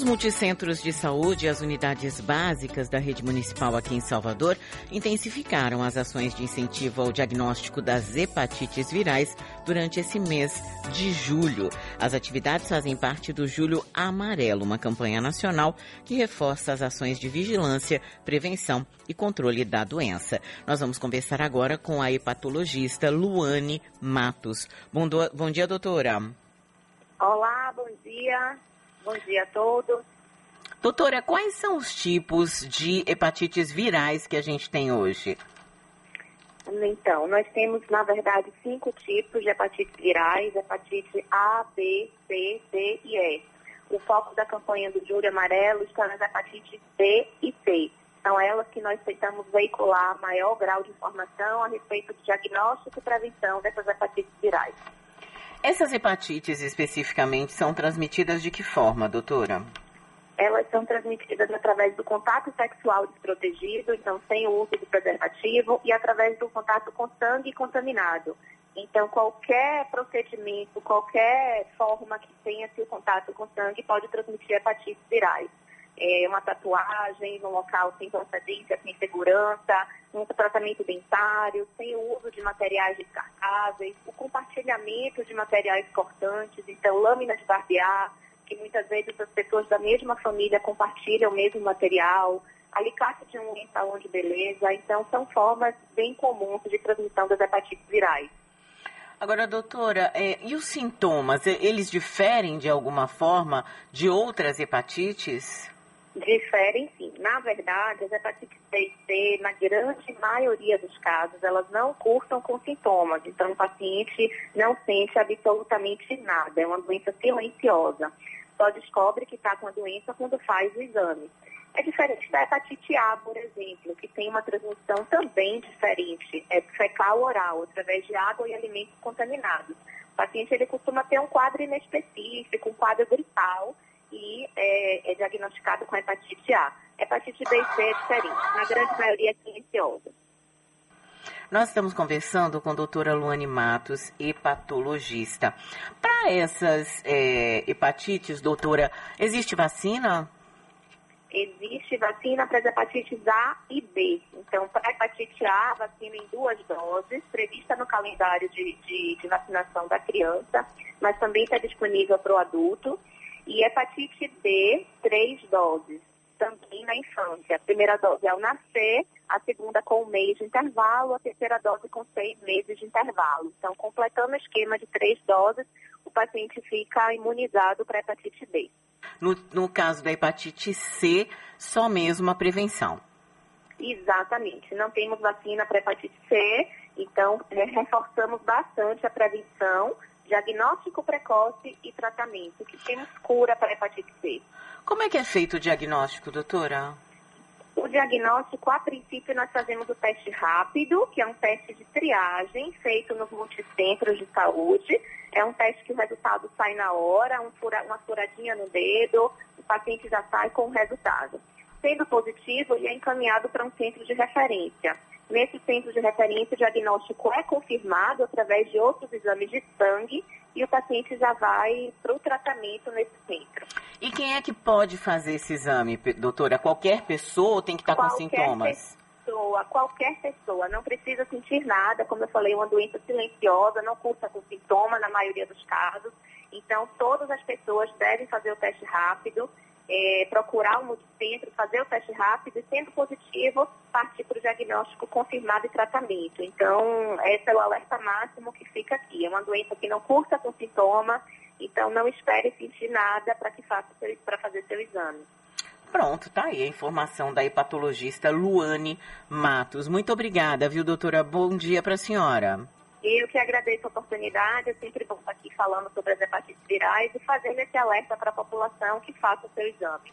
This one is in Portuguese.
Os multicentros de saúde e as unidades básicas da rede municipal aqui em Salvador intensificaram as ações de incentivo ao diagnóstico das hepatites virais durante esse mês de julho. As atividades fazem parte do Julho Amarelo, uma campanha nacional que reforça as ações de vigilância, prevenção e controle da doença. Nós vamos conversar agora com a hepatologista Luane Matos. Bom, do... bom dia, doutora. Olá, bom dia. Bom dia a todos. Doutora, quais são os tipos de hepatites virais que a gente tem hoje? Então, nós temos, na verdade, cinco tipos de hepatites virais, hepatite A, B, C, D e E. O foco da campanha do Júlio Amarelo está nas hepatites B e C. São elas que nós tentamos veicular maior grau de informação a respeito do diagnóstico e prevenção dessas hepatites virais. Essas hepatites especificamente são transmitidas de que forma, doutora? Elas são transmitidas através do contato sexual desprotegido, então sem o uso de preservativo, e através do contato com sangue contaminado. Então, qualquer procedimento, qualquer forma que tenha-se o contato com sangue pode transmitir hepatites virais é, uma tatuagem no local sem procedência, sem segurança, um tratamento dentário, sem o uso de materiais descartáveis, o compartilhamento de materiais cortantes, então lâminas de barbear, que muitas vezes as pessoas da mesma família compartilham o mesmo material, alicate de um salão de beleza, então são formas bem comuns de transmissão das hepatites virais. Agora, doutora, é, e os sintomas, eles diferem de alguma forma de outras hepatites? Diferem sim. Na verdade, as hepatites B e C, na grande maioria dos casos, elas não cursam com sintomas. Então, o paciente não sente absolutamente nada. É uma doença silenciosa. Só descobre que está com a doença quando faz o exame. É diferente da hepatite A, por exemplo, que tem uma transmissão também diferente. É fecal oral, através de água e alimentos contaminados. O paciente ele costuma ter um quadro inespecífico, um quadro gripal, e é, é diagnosticado com hepatite A. Hepatite B e C é diferente, na grande maioria é silenciosa. Nós estamos conversando com a doutora Luane Matos, hepatologista. Para essas é, hepatites, doutora, existe vacina? Existe vacina para as hepatites A e B. Então, para a hepatite A, vacina em duas doses, prevista no calendário de, de, de vacinação da criança, mas também está disponível para o adulto. E hepatite B, três doses, na infância. A primeira dose ao nascer, a segunda com um mês de intervalo, a terceira dose com seis meses de intervalo. Então, completando o esquema de três doses, o paciente fica imunizado para hepatite B. No, no caso da hepatite C, só mesmo a prevenção. Exatamente. Não temos vacina para hepatite C, então reforçamos bastante a prevenção diagnóstico precoce e tratamento, que temos cura para hepatite C. Como é que é feito o diagnóstico, doutora? O diagnóstico, a princípio, nós fazemos o teste rápido, que é um teste de triagem feito nos multicentros de saúde. É um teste que o resultado sai na hora, um fura, uma furadinha no dedo, o paciente já sai com o resultado. Sendo positivo, ele é encaminhado para um centro de referência. Nesse centro de referência, o diagnóstico é confirmado através de outros exames de sangue e o paciente já vai para o tratamento nesse centro. E quem é que pode fazer esse exame, doutora? Qualquer pessoa ou tem que estar com sintomas? Pessoa, qualquer pessoa, não precisa sentir nada, como eu falei, uma doença silenciosa, não cursa com sintoma na maioria dos casos. Então, todas as pessoas devem fazer o teste rápido é, procurar o multicentro, fazer o teste rápido e, sendo positivo, partir para o diagnóstico confirmado e tratamento. Então, esse é o alerta máximo que fica aqui. É uma doença que não cursa com sintoma, então não espere sentir nada para que faça para fazer seu exame. Pronto, tá aí a informação da hepatologista Luane Matos. Muito obrigada, viu, doutora? Bom dia para a senhora. Eu que agradeço a oportunidade, é sempre bom estar aqui falando sobre as hepatites virais e fazendo esse alerta para a população que faça o seu exame.